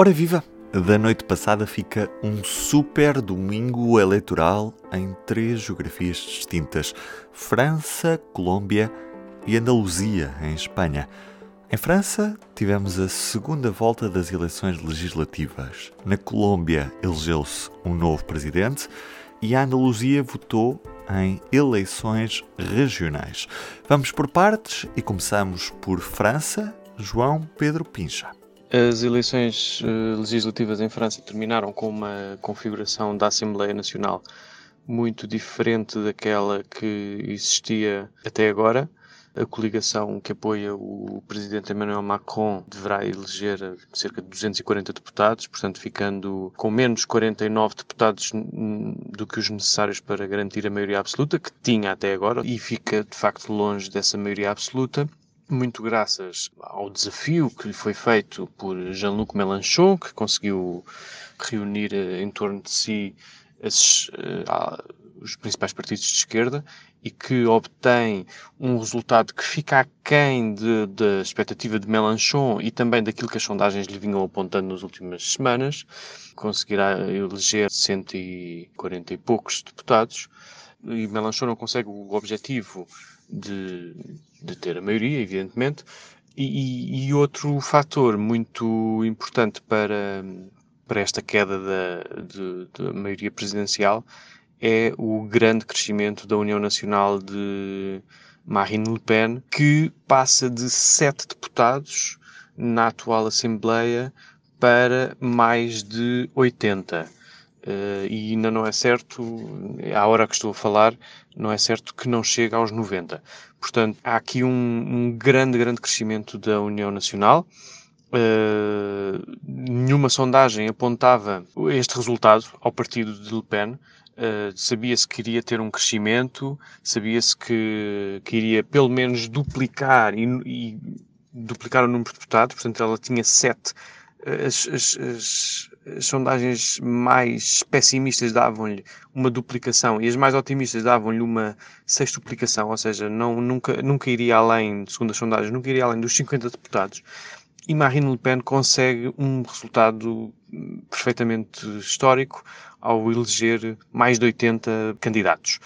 Ora viva! Da noite passada fica um super domingo eleitoral em três geografias distintas: França, Colômbia e Andaluzia, em Espanha. Em França, tivemos a segunda volta das eleições legislativas. Na Colômbia, elegeu-se um novo presidente e a Andaluzia votou em eleições regionais. Vamos por partes e começamos por França. João Pedro Pincha. As eleições uh, legislativas em França terminaram com uma configuração da Assembleia Nacional muito diferente daquela que existia até agora. A coligação que apoia o presidente Emmanuel Macron deverá eleger cerca de 240 deputados, portanto, ficando com menos 49 deputados do que os necessários para garantir a maioria absoluta, que tinha até agora, e fica de facto longe dessa maioria absoluta muito graças ao desafio que lhe foi feito por Jean-Luc Mélenchon, que conseguiu reunir eh, em torno de si esses, uh, os principais partidos de esquerda e que obtém um resultado que fica aquém da expectativa de Mélenchon e também daquilo que as sondagens lhe vinham apontando nas últimas semanas. Conseguirá eleger 140 e poucos deputados e Mélenchon não consegue o objetivo de, de ter a maioria, evidentemente. E, e, outro fator muito importante para, para esta queda da, de, da maioria presidencial é o grande crescimento da União Nacional de Marine Le Pen, que passa de sete deputados na atual Assembleia para mais de 80. Uh, e ainda não é certo, à hora que estou a falar, não é certo que não chegue aos 90. Portanto, há aqui um, um grande, grande crescimento da União Nacional. Uh, nenhuma sondagem apontava este resultado ao partido de Le Pen. Uh, sabia-se que iria ter um crescimento, sabia-se que, que iria pelo menos duplicar e, e duplicar o número de deputados, portanto ela tinha sete as, as, as, as sondagens mais pessimistas davam-lhe uma duplicação e as mais otimistas davam-lhe uma sextuplicação, ou seja, não, nunca, nunca iria além, segundo as sondagens, nunca iria além dos 50 deputados. E Marine Le Pen consegue um resultado perfeitamente histórico ao eleger mais de 80 candidatos.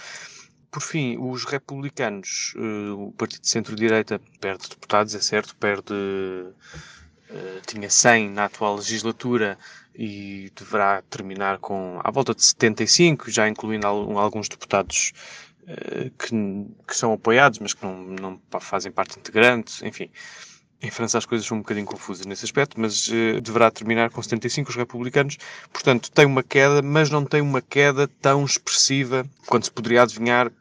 Por fim, os republicanos, eh, o partido de centro-direita perde deputados, é certo, perde tinha 100 na atual legislatura e deverá terminar com à volta de 75, já incluindo alguns deputados uh, que, que, são apoiados, mas que não, não fazem parte integrante, enfim. Em França as coisas são um bocadinho confusas nesse aspecto, mas uh, deverá terminar com 75 os republicanos. Portanto, tem uma queda, mas não tem uma queda tão expressiva quanto se poderia adivinhar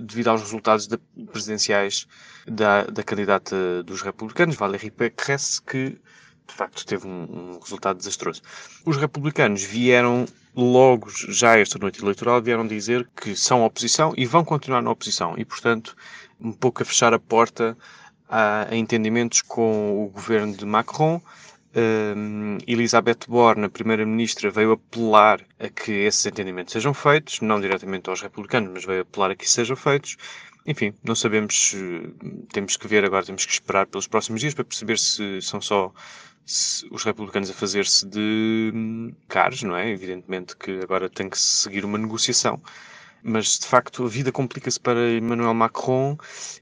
devido aos resultados de, presidenciais da, da candidata dos republicanos, Valérie Pécresse, que de facto teve um, um, resultado desastroso. Os republicanos vieram logo, já esta noite eleitoral, vieram dizer que são oposição e vão continuar na oposição e, portanto, um pouco a fechar a porta a, a entendimentos com o governo de Macron. Um, Elizabeth Borne, a primeira-ministra, veio apelar a que esses entendimentos sejam feitos, não diretamente aos republicanos, mas veio apelar a que isso sejam feitos. Enfim, não sabemos, temos que ver agora, temos que esperar pelos próximos dias para perceber se são só os republicanos a fazer-se de hum, caros, não é? Evidentemente que agora tem que seguir uma negociação mas de facto a vida complica-se para Emmanuel Macron,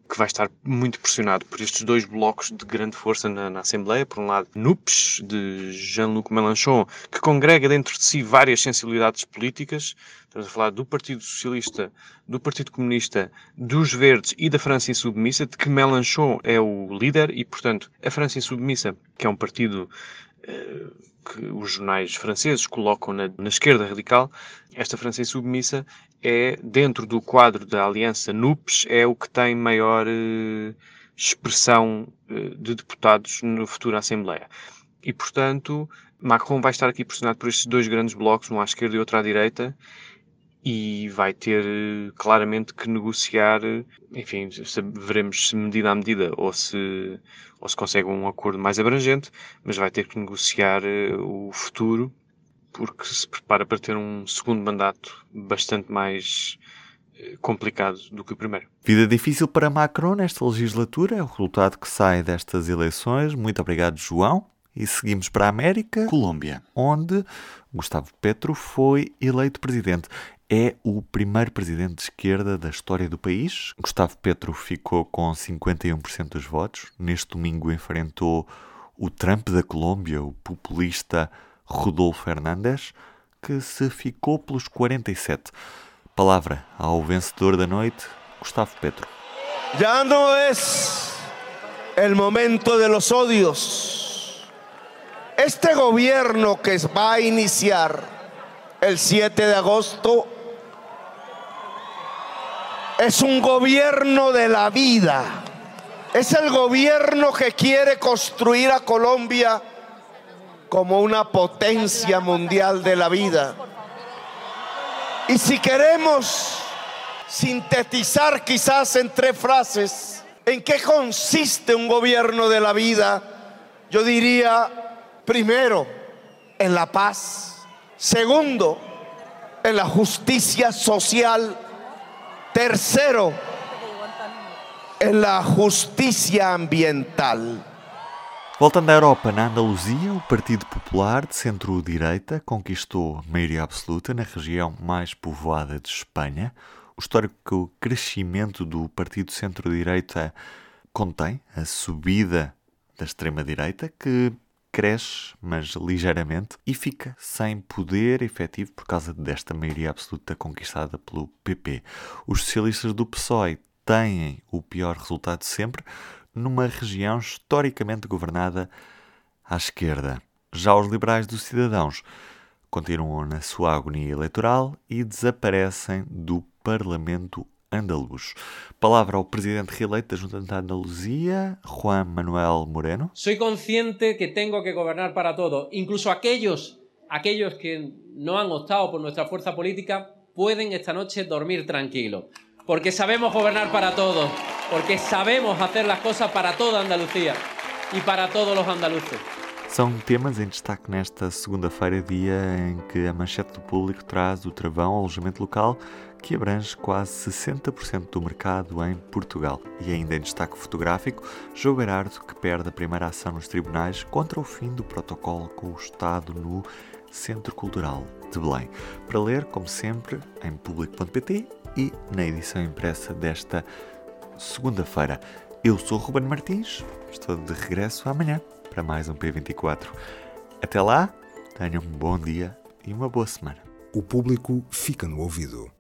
que vai estar muito pressionado por estes dois blocos de grande força na, na Assembleia. Por um lado, NUPES, de Jean-Luc Mélenchon, que congrega dentro de si várias sensibilidades políticas. Estamos a falar do Partido Socialista, do Partido Comunista, dos Verdes e da França Insubmissa, de que Mélenchon é o líder e, portanto, a França Insubmissa, que é um partido eh, que os jornais franceses colocam na, na esquerda radical, esta França submissa é, dentro do quadro da aliança NUPES, é o que tem maior eh, expressão eh, de deputados no futuro Assembleia. E, portanto, Macron vai estar aqui pressionado por estes dois grandes blocos, um à esquerda e outro à direita, e vai ter eh, claramente que negociar, enfim, veremos se medida a medida ou se, ou se consegue um acordo mais abrangente, mas vai ter que negociar eh, o futuro porque se prepara para ter um segundo mandato bastante mais eh, complicado do que o primeiro. Vida difícil para Macron nesta legislatura, é o resultado que sai destas eleições. Muito obrigado, João, E seguimos para a América, Colômbia, onde Gustavo Petro foi eleito presidente. É o primeiro presidente de esquerda da história do país. Gustavo Petro ficou com 51% dos votos. Neste domingo enfrentou o Trump da Colômbia, o populista Rodolfo Hernández, que se ficou pelos 47. Palavra ao vencedor da noite, Gustavo Petro. Já não é o momento de los odios. Este gobierno que va a iniciar el 7 de agosto es un gobierno de la vida. Es el gobierno que quiere construir a Colombia como una potencia mundial de la vida. Y si queremos sintetizar quizás en tres frases en qué consiste un gobierno de la vida, yo diría Primero, en la paz. Segundo, en la justicia social. Tercero, en la justicia ambiental. Voltando à Europa, na Andaluzia, o Partido Popular de centro-direita conquistou maioria absoluta na região mais povoada de Espanha. O histórico crescimento do Partido Centro-Direita contém a subida da extrema-direita, que cresce, mas ligeiramente, e fica sem poder efetivo por causa desta maioria absoluta conquistada pelo PP. Os socialistas do PSOE têm o pior resultado sempre numa região historicamente governada à esquerda. Já os liberais dos cidadãos continuam na sua agonia eleitoral e desaparecem do Parlamento andaluz. Palabra al presidente reeleito da Junta de Andalucía, Juan Manuel Moreno. Soy consciente que tengo que gobernar para todos. Incluso aquellos, aquellos que no han optado por nuestra fuerza política pueden esta noche dormir tranquilos. Porque sabemos gobernar para todos. Porque sabemos hacer las cosas para toda Andalucía y para todos los andaluces. São temas em destaque nesta segunda-feira, dia em que a manchete do público traz o travão alojamento local, que abrange quase 60% do mercado em Portugal. E ainda em destaque fotográfico, João Berardo, que perde a primeira ação nos tribunais contra o fim do protocolo com o Estado no Centro Cultural de Belém. Para ler, como sempre, em público.pt e na edição impressa desta segunda-feira. Eu sou Ruben Martins, estou de regresso amanhã para mais um P24. Até lá, tenham um bom dia e uma boa semana. O público fica no ouvido.